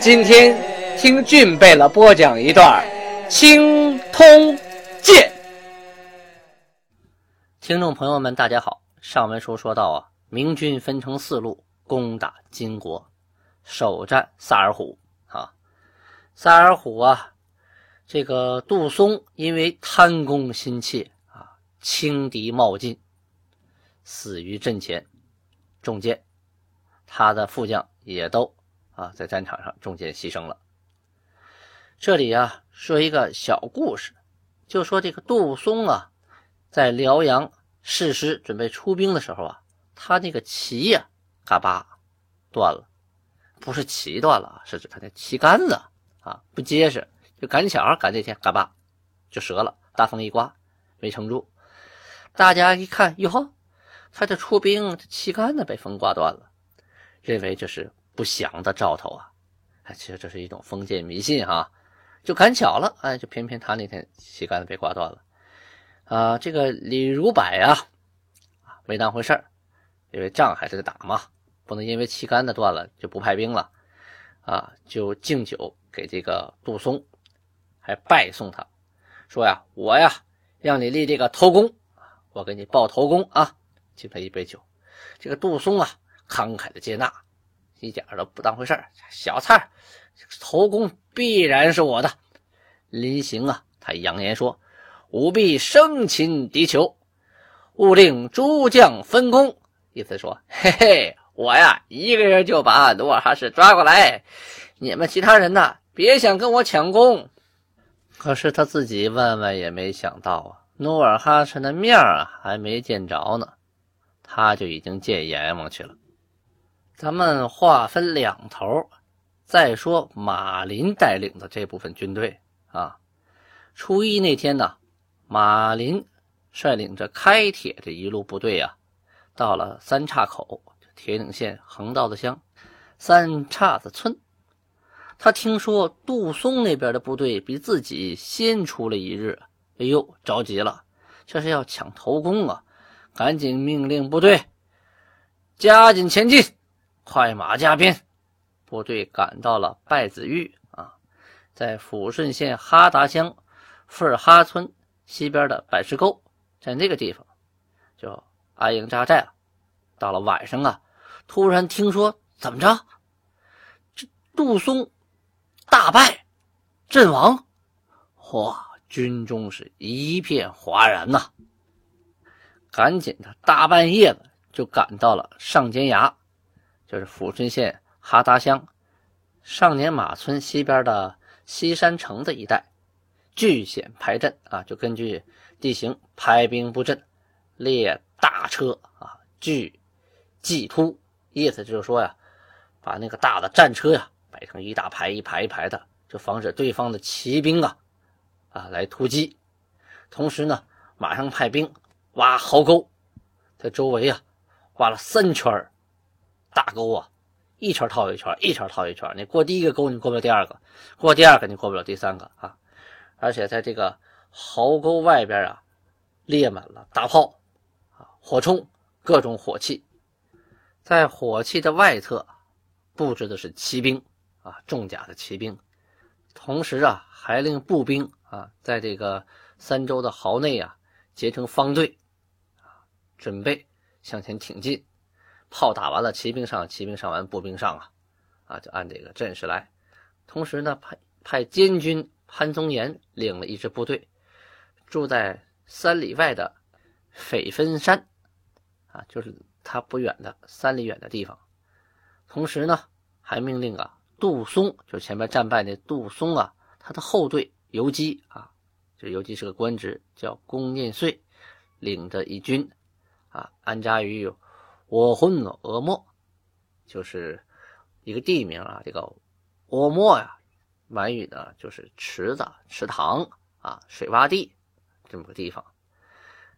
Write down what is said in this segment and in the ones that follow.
今天听俊贝勒播讲一段《青通剑》。听众朋友们，大家好。上文书说到啊，明军分成四路攻打金国，首战萨尔浒啊。萨尔浒啊，这个杜松因为贪功心切啊，轻敌冒进，死于阵前，中箭。他的副将也都。啊，在战场上中箭牺牲了。这里啊，说一个小故事，就说这个杜松啊，在辽阳誓师准备出兵的时候啊，他那个旗呀，嘎巴断了，不是旗断了，是指他那旗杆子啊不结实，就赶巧赶这天，嘎巴就折了，大风一刮没撑住。大家一看，哟呵，他这出兵，这旗杆子被风刮断了，认为这是。不祥的兆头啊！哎，其实这是一种封建迷信哈，就赶巧了，哎，就偏偏他那天旗杆子被刮断了啊！这个李如柏啊，没当回事儿，因为仗还是得打嘛，不能因为旗杆子断了就不派兵了啊！就敬酒给这个杜松，还拜送他，说呀，我呀让你立这个头功，我给你报头功啊！敬他一杯酒，这个杜松啊，慷慨的接纳。一点都不当回事儿，小菜头功必然是我的。临行啊，他扬言说：“务必生擒敌酋，勿令诸将分功。”意思说：“嘿嘿，我呀一个人就把努尔哈赤抓过来，你们其他人呢，别想跟我抢功。”可是他自己万万也没想到啊，努尔哈赤的面啊还没见着呢，他就已经见阎王去了。咱们划分两头，再说马林带领的这部分军队啊。初一那天呢，马林率领着开铁这一路部队啊，到了三岔口铁岭县横道子乡三岔子村。他听说杜松那边的部队比自己先出了一日，哎呦，着急了，这是要抢头功啊！赶紧命令部队加紧前进。快马加鞭，部队赶到了拜子峪啊，在抚顺县哈达乡富尔哈村西边的百石沟，在那个地方就安营扎寨了。到了晚上啊，突然听说怎么着，这杜松大败阵亡，哇！军中是一片哗然呐，赶紧的大半夜的就赶到了上尖崖。就是抚顺县哈达乡上年马村西边的西山城的一带，据险排阵啊，就根据地形排兵布阵，列大车啊，据骑突，意思就是说呀，把那个大的战车呀摆成一大排一排一排的，就防止对方的骑兵啊啊来突击。同时呢，马上派兵挖壕沟，在周围啊挖了三圈。大沟啊，一圈套一圈，一圈套一圈。你过第一个沟，你过不了第二个；过第二个，你过不了第三个啊！而且在这个壕沟外边啊，列满了大炮啊，火铳，各种火器。在火器的外侧布置的是骑兵啊，重甲的骑兵。同时啊，还令步兵啊，在这个三周的壕内啊，结成方队啊，准备向前挺进。炮打完了，骑兵上，骑兵上完，步兵上啊，啊，就按这个阵势来。同时呢，派派监军潘宗岩领了一支部队，住在三里外的斐分山，啊，就是他不远的三里远的地方。同时呢，还命令啊，杜松，就前面战败那杜松啊，他的后队游击啊，这游击是个官职，叫龚念岁，领着一军啊，安扎于有。我混了，俄莫，就是一个地名啊。这个欧莫呀，满语呢就是池子、池塘啊、水洼地这么个地方，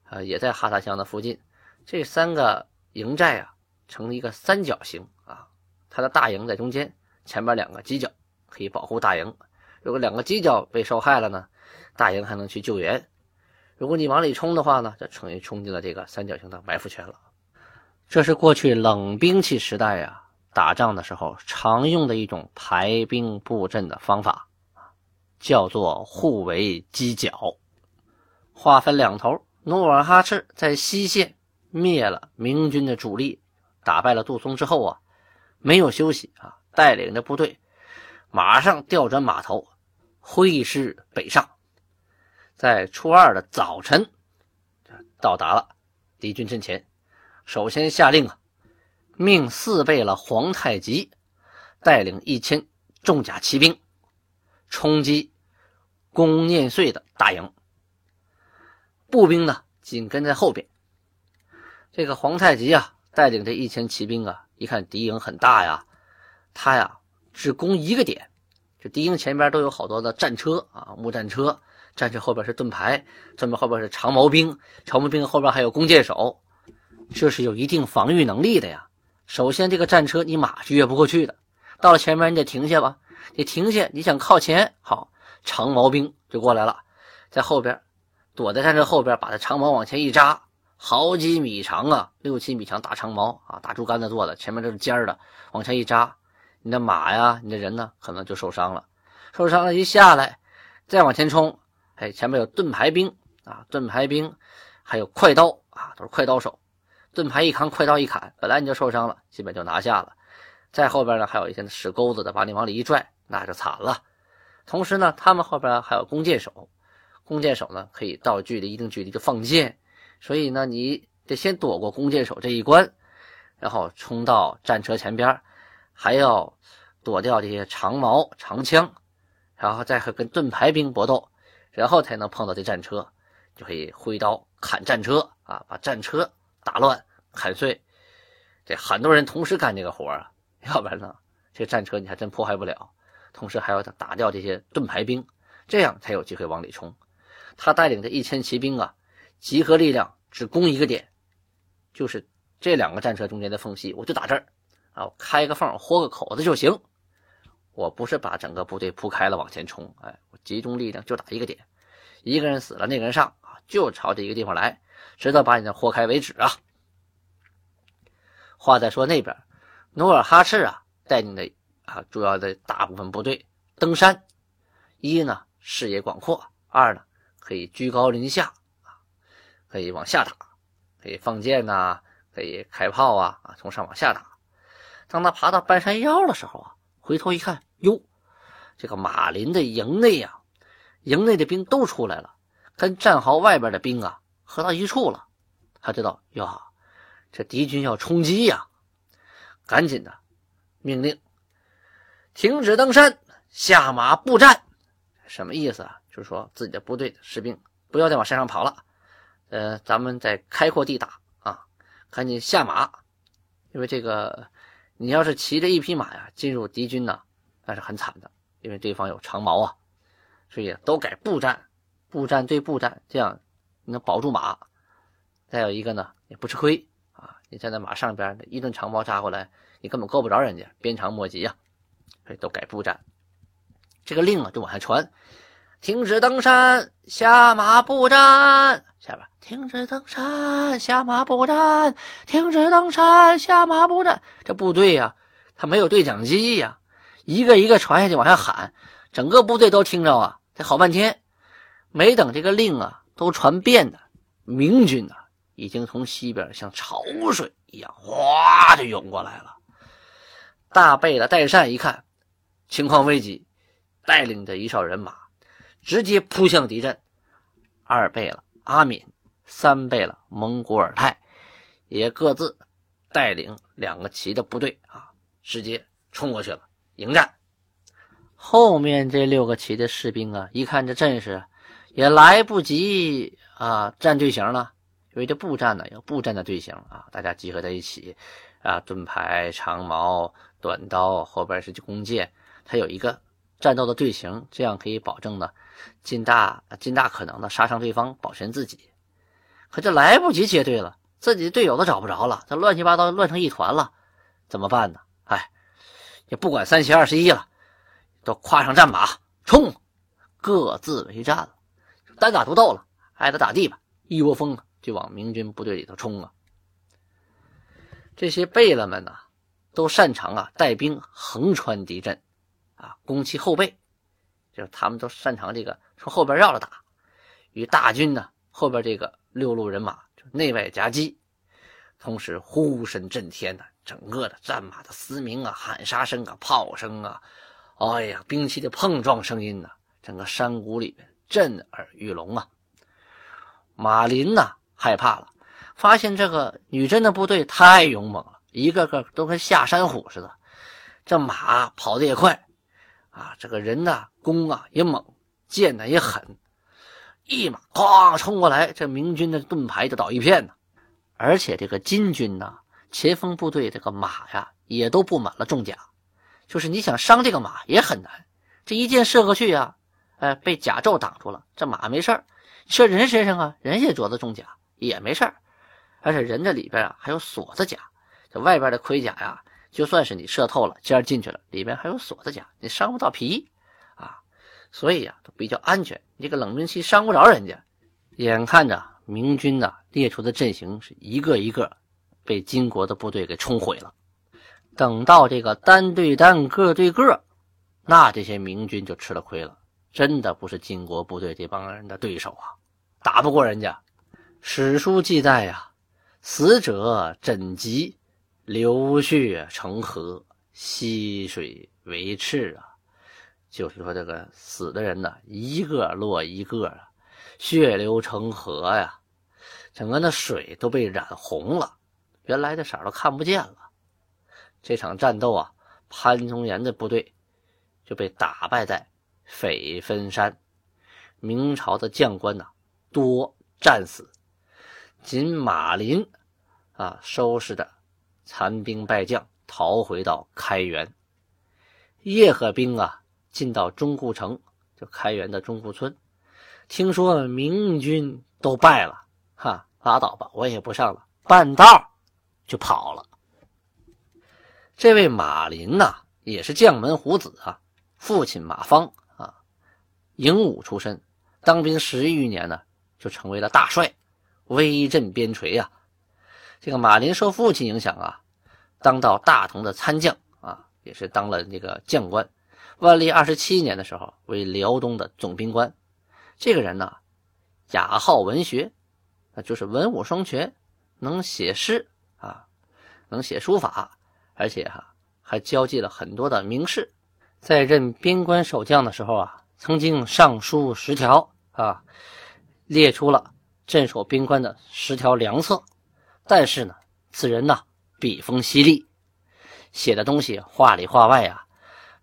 啊，也在哈萨乡的附近。这三个营寨啊，成了一个三角形啊，它的大营在中间，前面两个犄角可以保护大营。如果两个犄角被受害了呢，大营还能去救援。如果你往里冲的话呢，就等于冲进了这个三角形的埋伏圈了。这是过去冷兵器时代呀，打仗的时候常用的一种排兵布阵的方法叫做互为犄角。话分两头，努尔哈赤在西线。灭了明军的主力，打败了杜松之后啊，没有休息啊，带领着部队马上调转马头，挥师北上。在初二的早晨，到达了敌军阵前。首先下令啊，命四贝勒皇太极带领一千重甲骑兵冲击龚念穗的大营，步兵呢紧跟在后边。这个皇太极啊，带领这一千骑兵啊，一看敌营很大呀，他呀只攻一个点，这敌营前边都有好多的战车啊，木战车，战车后边是盾牌，盾牌后边是长矛兵，长矛兵后边还有弓箭手，这是有一定防御能力的呀。首先，这个战车你马是越不过去的，到了前面你得停下吧，你停下，你想靠前，好，长矛兵就过来了，在后边躲在战车后边，把这长矛往前一扎。好几米长啊，六七米长大长矛啊，大竹竿子做的，前面都是尖的，往前一扎，你的马呀，你的人呢，可能就受伤了。受伤了，一下来，再往前冲，哎，前面有盾牌兵啊，盾牌兵，还有快刀啊，都是快刀手，盾牌一扛，快刀一砍，本来你就受伤了，基本就拿下了。再后边呢，还有一些使钩子的，把你往里一拽，那就惨了。同时呢，他们后边还有弓箭手，弓箭手呢，可以到距离一定距离就放箭。所以呢，你得先躲过弓箭手这一关，然后冲到战车前边，还要躲掉这些长矛长枪，然后再和跟盾牌兵搏斗，然后才能碰到这战车，就可以挥刀砍战车啊，把战车打乱砍碎。这很多人同时干这个活啊，要不然呢，这战车你还真破坏不了。同时还要打掉这些盾牌兵，这样才有机会往里冲。他带领着一千骑兵啊。集合力量只攻一个点，就是这两个战车中间的缝隙，我就打这儿啊，我开个缝，豁个口子就行。我不是把整个部队铺开了往前冲，哎，我集中力量就打一个点，一个人死了，那个人上啊，就朝这一个地方来，直到把你的豁开为止啊。话再说那边，努尔哈赤啊带领的啊主要的大部分部队登山，一呢视野广阔，二呢可以居高临下。可以往下打，可以放箭呐，可以开炮啊啊！从上往下打。当他爬到半山腰的时候啊，回头一看，哟，这个马林的营内呀，营内的兵都出来了，跟战壕外边的兵啊合到一处了。他知道哟，这敌军要冲击呀，赶紧的命令停止登山，下马布战。什么意思啊？就是说自己的部队士兵不要再往山上跑了。呃，咱们在开阔地打啊，赶紧下马，因为这个，你要是骑着一匹马呀进入敌军呢，那是很惨的，因为对方有长矛啊，所以都改步战，步战对步战，这样你能保住马。再有一个呢，也不吃亏啊，你站在马上边，一顿长矛扎过来，你根本够不着人家，鞭长莫及呀，所以都改步战。这个令啊就往下传，停止登山，下马步战。下边停止登山，下马步战。停止登山，下马步战。这部队呀，他没有对讲机呀，一个一个传下去往下喊，整个部队都听着啊。这好半天，没等这个令啊都传遍呢，明军呢已经从西边像潮水一样哗就涌过来了。大贝勒代善一看情况危急，带领着一哨人马直接扑向敌阵。二贝勒。阿敏、三贝勒、蒙古尔泰也各自带领两个旗的部队啊，直接冲过去了，迎战。后面这六个旗的士兵啊，一看这阵势，也来不及啊站队形了，因为这步战呢有步战的队形啊，大家集合在一起啊，盾牌、长矛、短刀，后边是弓箭，它有一个战斗的队形，这样可以保证呢尽大尽大可能的杀伤对方，保全自己。可这来不及结队了，自己的队友都找不着了，这乱七八糟乱成一团了，怎么办呢？哎，也不管三七二十一了，都跨上战马冲，各自为战了，单打独斗了，挨打打地吧，一窝蜂就往明军部队里头冲啊！这些贝勒们呢，都擅长啊带兵横穿敌阵，啊攻其后背，就是他们都擅长这个从后边绕着打，与大军呢后边这个六路人马就内外夹击，同时呼声震天呐，整个的战马的嘶鸣啊、喊杀声啊、炮声啊，哎呀，兵器的碰撞声音呐，整个山谷里面震耳欲聋啊！马林呐害怕了。发现这个女真的部队太勇猛了，一个个都跟下山虎似的。这马跑得也快，啊，这个人呢弓啊也猛，箭呢也狠，一马哐冲过来，这明军的盾牌就倒一片呢。而且这个金军呢，前锋部队这个马呀也都布满了重甲，就是你想伤这个马也很难。这一箭射过去呀，哎，被甲胄挡住了，这马没事儿。射人身上啊，人也着的重甲也没事儿。而且人这里边啊还有锁子甲，这外边的盔甲呀，就算是你射透了尖进去了，里边还有锁子甲，你伤不到皮啊，所以呀都比较安全。你这个冷兵器伤不着人家。眼看着明军呐列出的阵型是一个一个被金国的部队给冲毁了，等到这个单对单、个对个，那这些明军就吃了亏了，真的不是金国部队这帮人的对手啊，打不过人家。史书记载呀。死者枕藉，流血成河，溪水为赤啊！就是说，这个死的人呢，一个落一个啊，血流成河呀，整个那水都被染红了，原来的色都看不见了。这场战斗啊，潘宗岩的部队就被打败在斐分山，明朝的将官呐多战死，仅马林。啊，收拾的残兵败将，逃回到开原。叶赫兵啊，进到中固城，就开原的中固村。听说明军都败了，哈，拉倒吧，我也不上了，半道就跑了。这位马林呐，也是将门虎子啊，父亲马芳啊，营武出身，当兵十余年呢，就成为了大帅，威震边陲呀。这个马林受父亲影响啊，当到大同的参将啊，也是当了这个将官。万历二十七年的时候，为辽东的总兵官。这个人呢，雅好文学，那就是文武双全，能写诗啊，能写书法，而且哈还交际了很多的名士。在任边关守将的时候啊，曾经上书十条啊，列出了镇守边关的十条良策。但是呢，此人呢笔锋犀利，写的东西话里话外啊，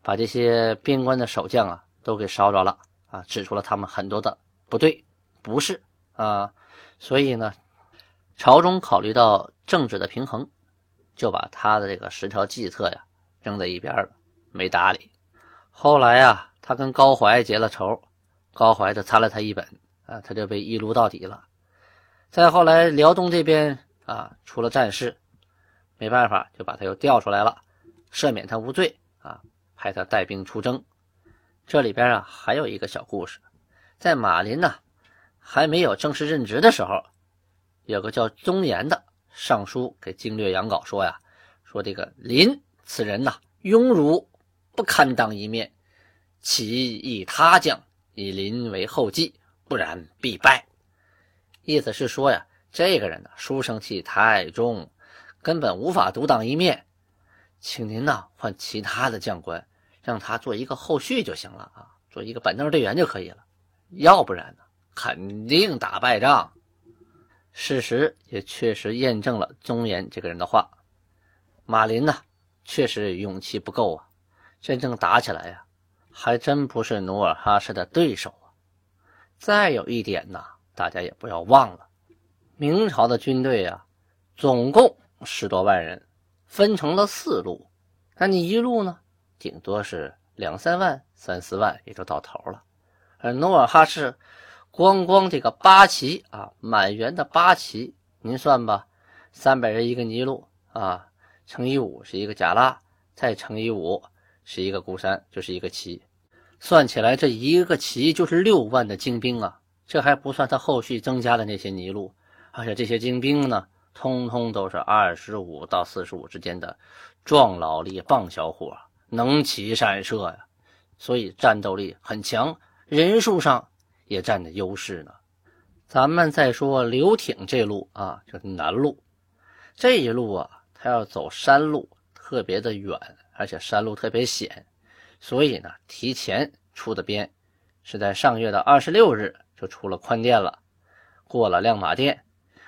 把这些边关的守将啊都给烧着了啊，指出了他们很多的不对不是啊，所以呢，朝中考虑到政治的平衡，就把他的这个十条计策呀扔在一边了，没搭理。后来啊，他跟高怀结了仇，高怀就参了他一本啊，他就被一撸到底了。再后来，辽东这边。啊，出了战事，没办法，就把他又调出来了，赦免他无罪啊，派他带兵出征。这里边啊，还有一个小故事，在马林呢还没有正式任职的时候，有个叫宗岩的上书给经略杨镐说呀，说这个林此人呐，庸儒不堪当一面，其以他将以林为后继，不然必败。意思是说呀。这个人呢，书生气太重，根本无法独当一面，请您呢换其他的将官，让他做一个后续就行了啊，做一个板凳队员就可以了。要不然呢，肯定打败仗。事实也确实验证了宗岩这个人的话。马林呢，确实勇气不够啊，真正打起来呀，还真不是努尔哈赤的对手啊。再有一点呢，大家也不要忘了。明朝的军队啊，总共十多万人，分成了四路，那你一路呢，顶多是两三万、三四万也就到头了。而努尔哈赤，光光这个八旗啊，满员的八旗，您算吧，三百人一个尼禄啊，乘以五是一个贾拉，再乘以五是一个孤山，就是一个旗。算起来，这一个旗就是六万的精兵啊！这还不算他后续增加的那些尼禄，而且这些精兵呢，通通都是二十五到四十五之间的壮劳力棒小伙，能骑善射呀，所以战斗力很强，人数上也占着优势呢。咱们再说刘挺这路啊，就是南路这一路啊，他要走山路，特别的远，而且山路特别险。所以呢，提前出的边，是在上月的二十六日就出了宽甸了。过了亮马店，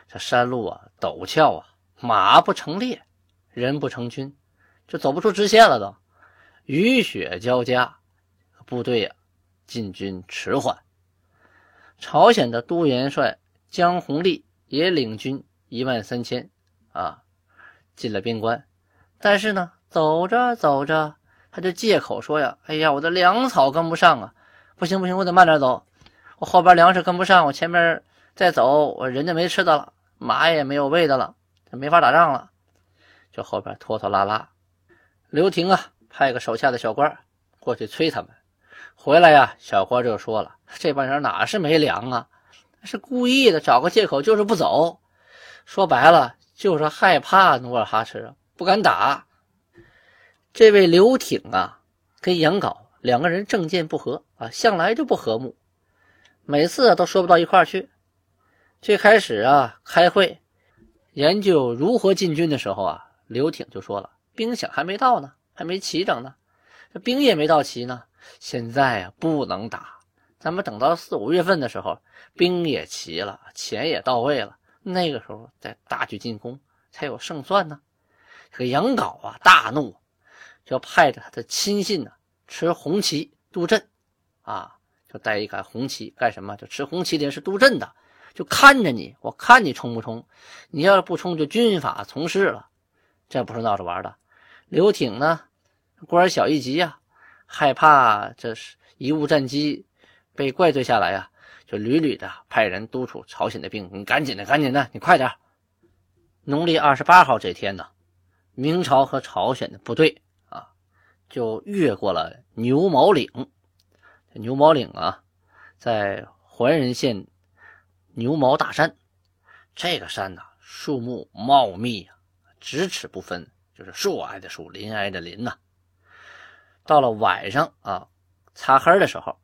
这山路啊陡峭啊，马不成列，人不成军，就走不出直线了都。雨雪交加，部队啊进军迟缓。朝鲜的都元帅江弘立也领军一万三千啊进了边关，但是呢，走着走着。他就借口说呀：“哎呀，我的粮草跟不上啊！不行不行，我得慢点走。我后边粮食跟不上，我前面再走，我人家没吃的了，马也没有喂的了，没法打仗了。就后边拖拖拉拉。刘廷啊，派个手下的小官过去催他们。回来呀，小官就说了：这帮人哪是没粮啊？是故意的，找个借口就是不走。说白了，就是害怕努尔哈赤，不敢打。”这位刘挺啊，跟杨镐两个人政见不合啊，向来就不和睦，每次都说不到一块去。最开始啊，开会研究如何进军的时候啊，刘挺就说了：“兵饷还没到呢，还没齐整呢，这兵也没到齐呢。现在啊，不能打，咱们等到四五月份的时候，兵也齐了，钱也到位了，那个时候再大举进攻才有胜算呢。”这个杨镐啊，大怒。就派着他的亲信呢，持红旗督阵，啊，就带一杆红旗干什么？就持红旗的人是督阵的，就看着你，我看你冲不冲？你要是不冲，就军法从事了。这不是闹着玩的。刘挺呢，官小一级呀，害怕这是贻误战机被怪罪下来呀，就屡屡的派人督促朝鲜的兵，你赶紧的，赶紧的，你快点。农历二十八号这天呢，明朝和朝鲜的部队啊。就越过了牛毛岭，牛毛岭啊，在怀仁县牛毛大山。这个山呐，树木茂密啊，咫尺不分，就是树挨着树，林挨着林呐。到了晚上啊，擦黑的时候，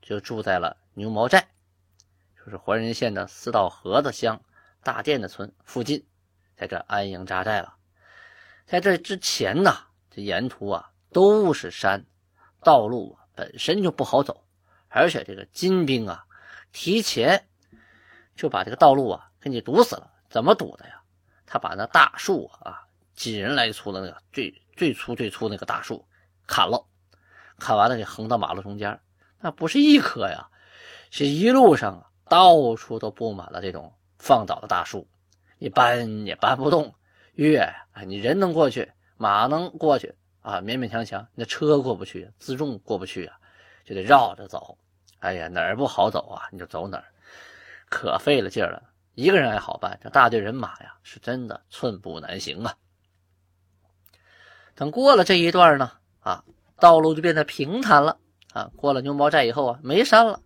就住在了牛毛寨，就是怀仁县的四道河子乡大店的村附近，在这安营扎寨了。在这之前呢，这沿途啊。都是山，道路本身就不好走，而且这个金兵啊，提前就把这个道路啊给你堵死了。怎么堵的呀？他把那大树啊，几人来粗的那个最最粗最粗那个大树砍了，砍完了给横到马路中间。那不是一棵呀，是一路上啊，到处都布满了这种放倒的大树，你搬也搬不动。越啊，你人能过去，马能过去。啊，勉勉强强，那车过不去，自重过不去啊，就得绕着走。哎呀，哪儿不好走啊，你就走哪儿，可费了劲了。一个人还好办，这大队人马呀，是真的寸步难行啊。等过了这一段呢，啊，道路就变得平坦了啊。过了牛毛寨以后啊，没山了，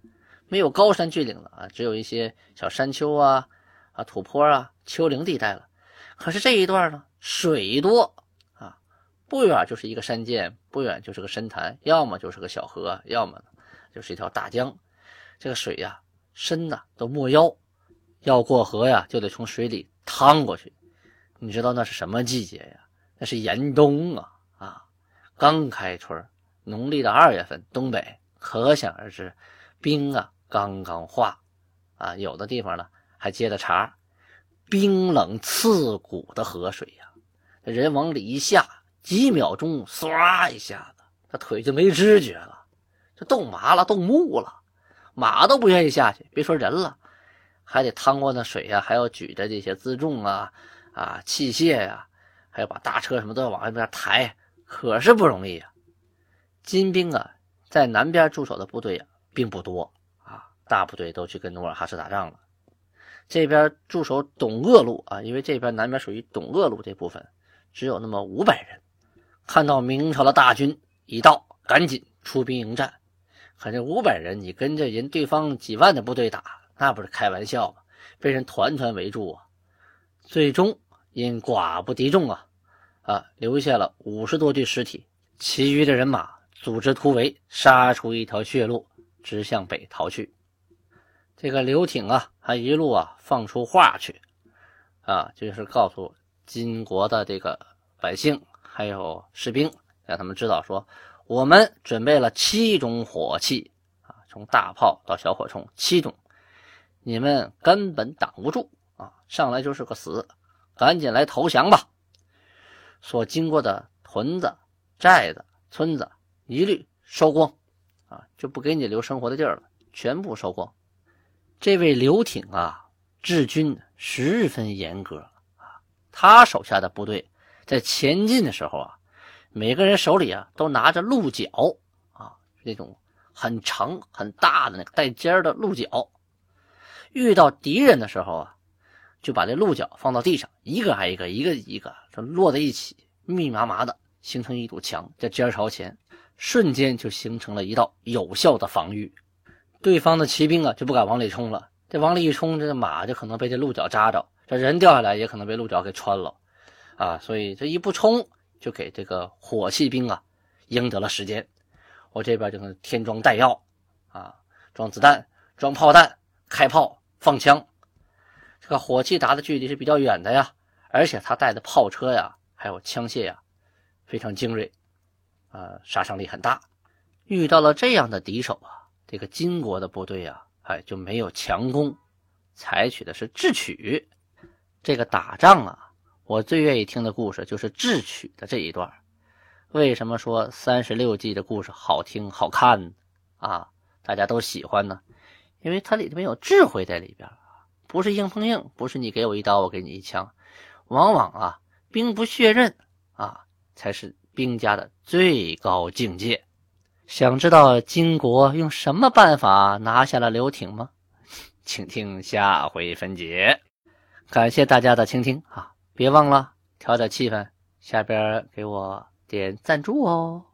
没有高山峻岭了啊，只有一些小山丘啊、啊土坡啊、丘陵地带了。可是这一段呢，水多啊。不远就是一个山涧，不远就是个深潭，要么就是个小河，要么就是一条大江。这个水呀，深呐都没腰，要过河呀，就得从水里趟过去。你知道那是什么季节呀？那是严冬啊！刚开春，农历的二月份，东北可想而知，冰啊刚刚化啊，有的地方呢还结着碴，冰冷刺骨的河水呀，人往里一下。几秒钟，唰一下子，他腿就没知觉了，这冻麻了，冻木了，马都不愿意下去，别说人了，还得趟过那水呀，还要举着这些辎重啊、啊器械呀，还要把大车什么都要往那边抬，可是不容易呀。金兵啊，在南边驻守的部队啊，并不多啊，大部队都去跟努尔哈赤打仗了。这边驻守董鄂路啊，因为这边南边属于董鄂路这部分，只有那么五百人。看到明朝的大军一到，赶紧出兵迎战。可这五百人，你跟着人对方几万的部队打，那不是开玩笑吗？被人团团围住啊！最终因寡不敌众啊，啊，留下了五十多具尸体。其余的人马组织突围，杀出一条血路，直向北逃去。这个刘挺啊，还一路啊放出话去，啊，就是告诉金国的这个百姓还有士兵，让他们知道说。我们准备了七种火器啊，从大炮到小火铳，七种，你们根本挡不住啊！上来就是个死，赶紧来投降吧！所经过的屯子、寨子、村子，一律烧光啊，就不给你留生活的地儿了，全部烧光。这位刘挺啊，治军十分严格啊，他手下的部队在前进的时候啊。每个人手里啊都拿着鹿角啊，那种很长很大的那个带尖的鹿角。遇到敌人的时候啊，就把这鹿角放到地上，一个挨一个，一个一个就摞在一起，密密麻麻的形成一堵墙，在尖朝前，瞬间就形成了一道有效的防御。对方的骑兵啊就不敢往里冲了，这往里一冲，这个马就可能被这鹿角扎着，这人掉下来也可能被鹿角给穿了啊，所以这一不冲。就给这个火器兵啊赢得了时间，我这边就能添装弹药啊，装子弹、装炮弹、开炮、放枪。这个火器打的距离是比较远的呀，而且他带的炮车呀，还有枪械呀，非常精锐，啊，杀伤力很大。遇到了这样的敌手啊，这个金国的部队啊，哎，就没有强攻，采取的是智取。这个打仗啊。我最愿意听的故事就是智取的这一段。为什么说三十六计的故事好听好看啊？大家都喜欢呢？因为它里面有智慧在里边不是硬碰硬，不是你给我一刀我给你一枪，往往啊兵不血刃啊才是兵家的最高境界。想知道金国用什么办法拿下了刘挺吗？请听下回分解。感谢大家的倾听啊！别忘了调调气氛，下边给我点赞助哦。